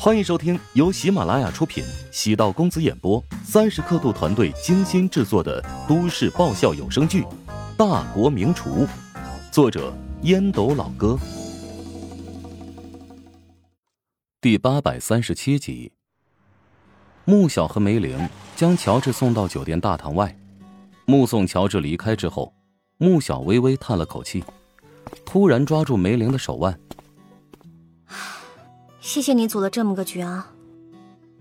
欢迎收听由喜马拉雅出品、喜道公子演播、三十刻度团队精心制作的都市爆笑有声剧《大国名厨》，作者烟斗老哥，第八百三十七集。穆小和梅玲将乔治送到酒店大堂外，目送乔治离开之后，穆小微微叹了口气，突然抓住梅玲的手腕。谢谢你组了这么个局啊！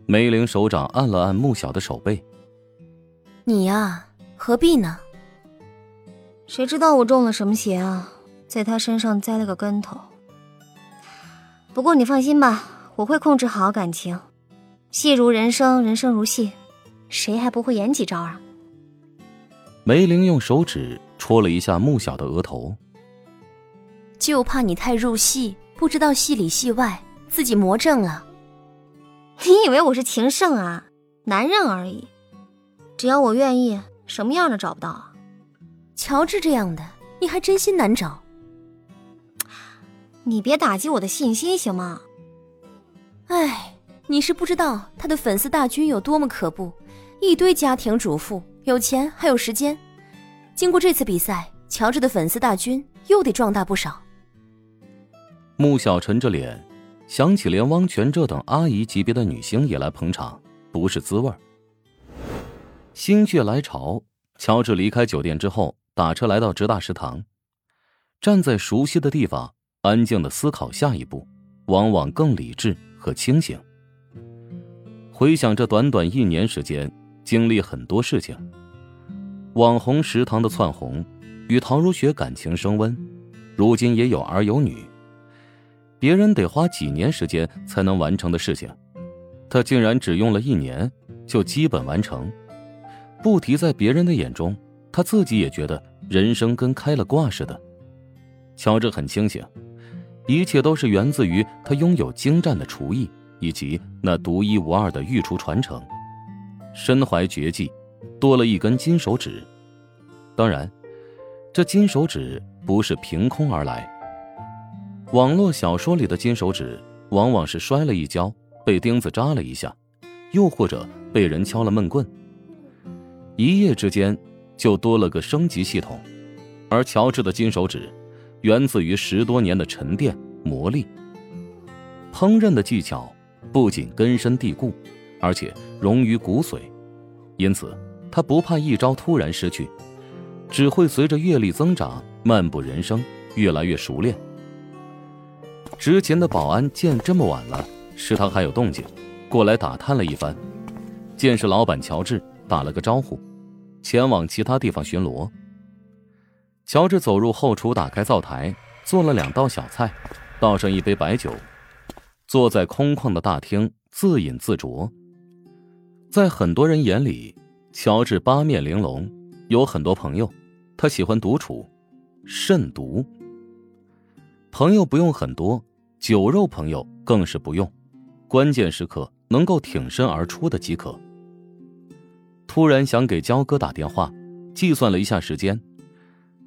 梅玲手掌按了按穆小的手背。你呀，何必呢？谁知道我中了什么邪啊，在他身上栽了个跟头。不过你放心吧，我会控制好感情。戏如人生，人生如戏，谁还不会演几招啊？梅玲用手指戳了一下穆小的额头。就怕你太入戏，不知道戏里戏外。自己魔怔了，你以为我是情圣啊？男人而已，只要我愿意，什么样的找不到啊？乔治这样的，你还真心难找。你别打击我的信心行吗？哎，你是不知道他的粉丝大军有多么可怖，一堆家庭主妇，有钱还有时间。经过这次比赛，乔治的粉丝大军又得壮大不少。穆小晨这脸。想起连汪泉这等阿姨级别的女星也来捧场，不是滋味儿。心血来潮，乔治离开酒店之后，打车来到直大食堂，站在熟悉的地方，安静的思考下一步，往往更理智和清醒。回想这短短一年时间，经历很多事情。网红食堂的窜红，与陶如雪感情升温，如今也有儿有女。别人得花几年时间才能完成的事情，他竟然只用了一年就基本完成。不提在别人的眼中，他自己也觉得人生跟开了挂似的。乔治很清醒，一切都是源自于他拥有精湛的厨艺以及那独一无二的御厨传承。身怀绝技，多了一根金手指。当然，这金手指不是凭空而来。网络小说里的金手指，往往是摔了一跤，被钉子扎了一下，又或者被人敲了闷棍，一夜之间就多了个升级系统。而乔治的金手指，源自于十多年的沉淀磨砺。烹饪的技巧不仅根深蒂固，而且融于骨髓，因此他不怕一招突然失去，只会随着阅历增长，漫步人生，越来越熟练。值钱的保安见这么晚了，食堂还有动静，过来打探了一番，见是老板乔治，打了个招呼，前往其他地方巡逻。乔治走入后厨，打开灶台，做了两道小菜，倒上一杯白酒，坐在空旷的大厅自饮自酌。在很多人眼里，乔治八面玲珑，有很多朋友，他喜欢独处，慎独。朋友不用很多，酒肉朋友更是不用，关键时刻能够挺身而出的即可。突然想给焦哥打电话，计算了一下时间，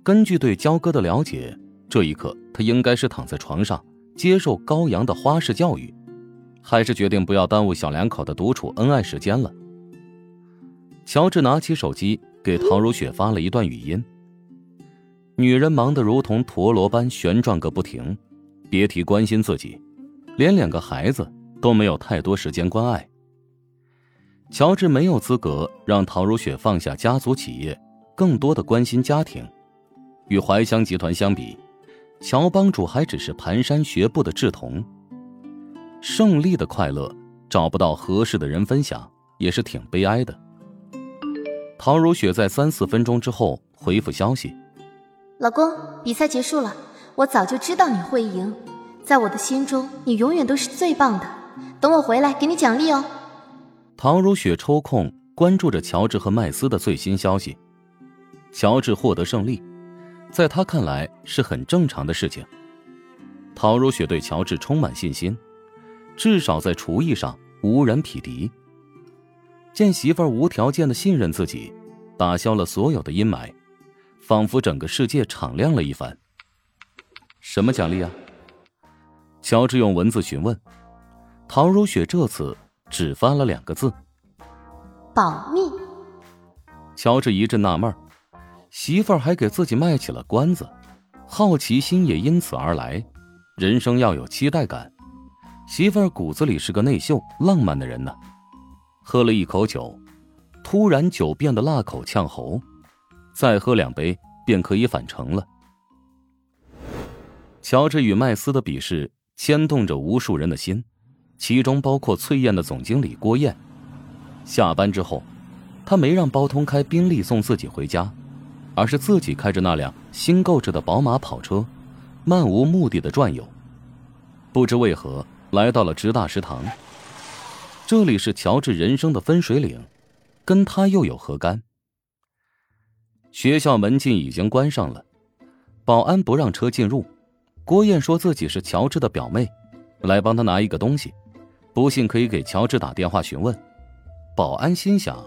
根据对焦哥的了解，这一刻他应该是躺在床上接受高阳的花式教育，还是决定不要耽误小两口的独处恩爱时间了。乔治拿起手机给陶如雪发了一段语音。女人忙得如同陀螺般旋转个不停，别提关心自己，连两个孩子都没有太多时间关爱。乔治没有资格让陶如雪放下家族企业，更多的关心家庭。与怀香集团相比，乔帮主还只是蹒跚学步的稚童。胜利的快乐找不到合适的人分享，也是挺悲哀的。陶如雪在三四分钟之后回复消息。老公，比赛结束了，我早就知道你会赢，在我的心中，你永远都是最棒的。等我回来给你奖励哦。唐如雪抽空关注着乔治和麦斯的最新消息。乔治获得胜利，在他看来是很正常的事情。陶如雪对乔治充满信心，至少在厨艺上无人匹敌。见媳妇儿无条件的信任自己，打消了所有的阴霾。仿佛整个世界敞亮了一番。什么奖励啊？乔治用文字询问。陶如雪这次只发了两个字：“保密。”乔治一阵纳闷媳妇儿还给自己卖起了关子，好奇心也因此而来。人生要有期待感，媳妇儿骨子里是个内秀、浪漫的人呢。喝了一口酒，突然酒变得辣口呛喉，再喝两杯便可以返程了。乔治与麦斯的比试牵动着无数人的心，其中包括翠燕的总经理郭燕。下班之后，他没让包通开宾利送自己回家，而是自己开着那辆新购置的宝马跑车，漫无目的的转悠。不知为何，来到了职大食堂。这里是乔治人生的分水岭，跟他又有何干？学校门禁已经关上了，保安不让车进入。郭燕说自己是乔治的表妹，来帮他拿一个东西，不信可以给乔治打电话询问。保安心想：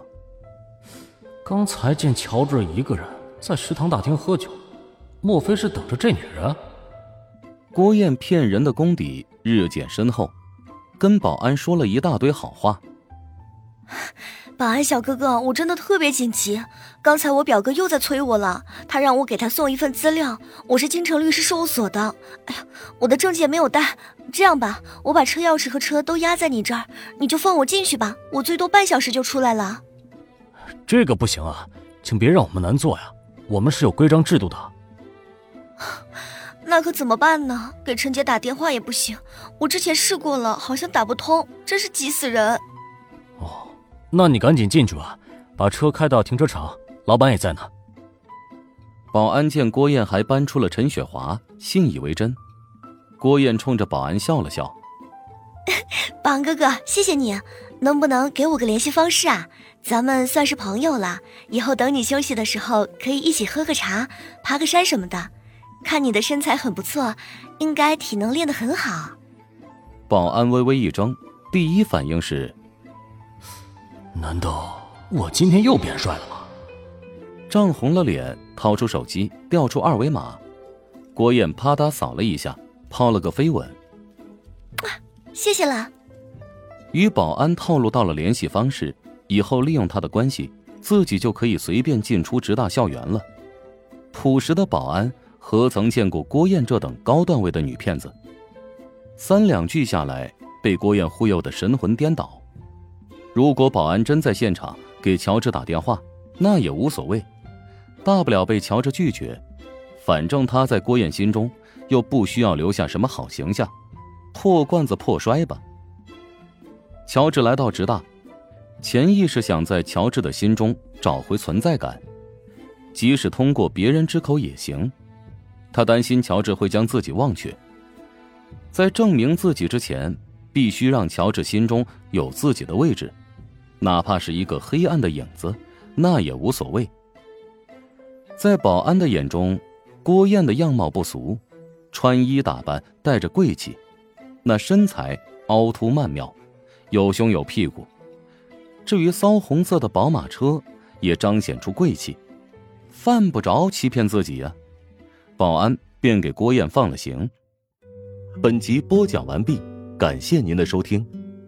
刚才见乔治一个人在食堂大厅喝酒，莫非是等着这女人？郭燕骗人的功底日渐深厚。跟保安说了一大堆好话。保安小哥哥，我真的特别紧急，刚才我表哥又在催我了，他让我给他送一份资料。我是京城律师事务所的，哎呀，我的证件没有带。这样吧，我把车钥匙和车都压在你这儿，你就放我进去吧，我最多半小时就出来了。这个不行啊，请别让我们难做呀，我们是有规章制度的。那可怎么办呢？给陈姐打电话也不行，我之前试过了，好像打不通，真是急死人。哦，那你赶紧进去吧，把车开到停车场，老板也在呢。保安见郭燕还搬出了陈雪华，信以为真。郭燕冲着保安笑了笑：“ 保安哥哥，谢谢你，能不能给我个联系方式啊？咱们算是朋友了，以后等你休息的时候，可以一起喝个茶、爬个山什么的。”看你的身材很不错，应该体能练得很好。保安微微一怔，第一反应是：难道我今天又变帅了吗？涨红了脸，掏出手机，调出二维码。郭燕啪嗒扫了一下，抛了个飞吻。谢谢了。与保安透露到了联系方式，以后利用他的关系，自己就可以随便进出直大校园了。朴实的保安。何曾见过郭燕这等高段位的女骗子？三两句下来，被郭燕忽悠的神魂颠倒。如果保安真在现场给乔治打电话，那也无所谓，大不了被乔治拒绝。反正他在郭燕心中又不需要留下什么好形象，破罐子破摔吧。乔治来到职大，潜意识想在乔治的心中找回存在感，即使通过别人之口也行。他担心乔治会将自己忘却，在证明自己之前，必须让乔治心中有自己的位置，哪怕是一个黑暗的影子，那也无所谓。在保安的眼中，郭燕的样貌不俗，穿衣打扮带着贵气，那身材凹凸曼妙，有胸有屁股，至于骚红色的宝马车，也彰显出贵气，犯不着欺骗自己呀。保安便给郭燕放了行。本集播讲完毕，感谢您的收听。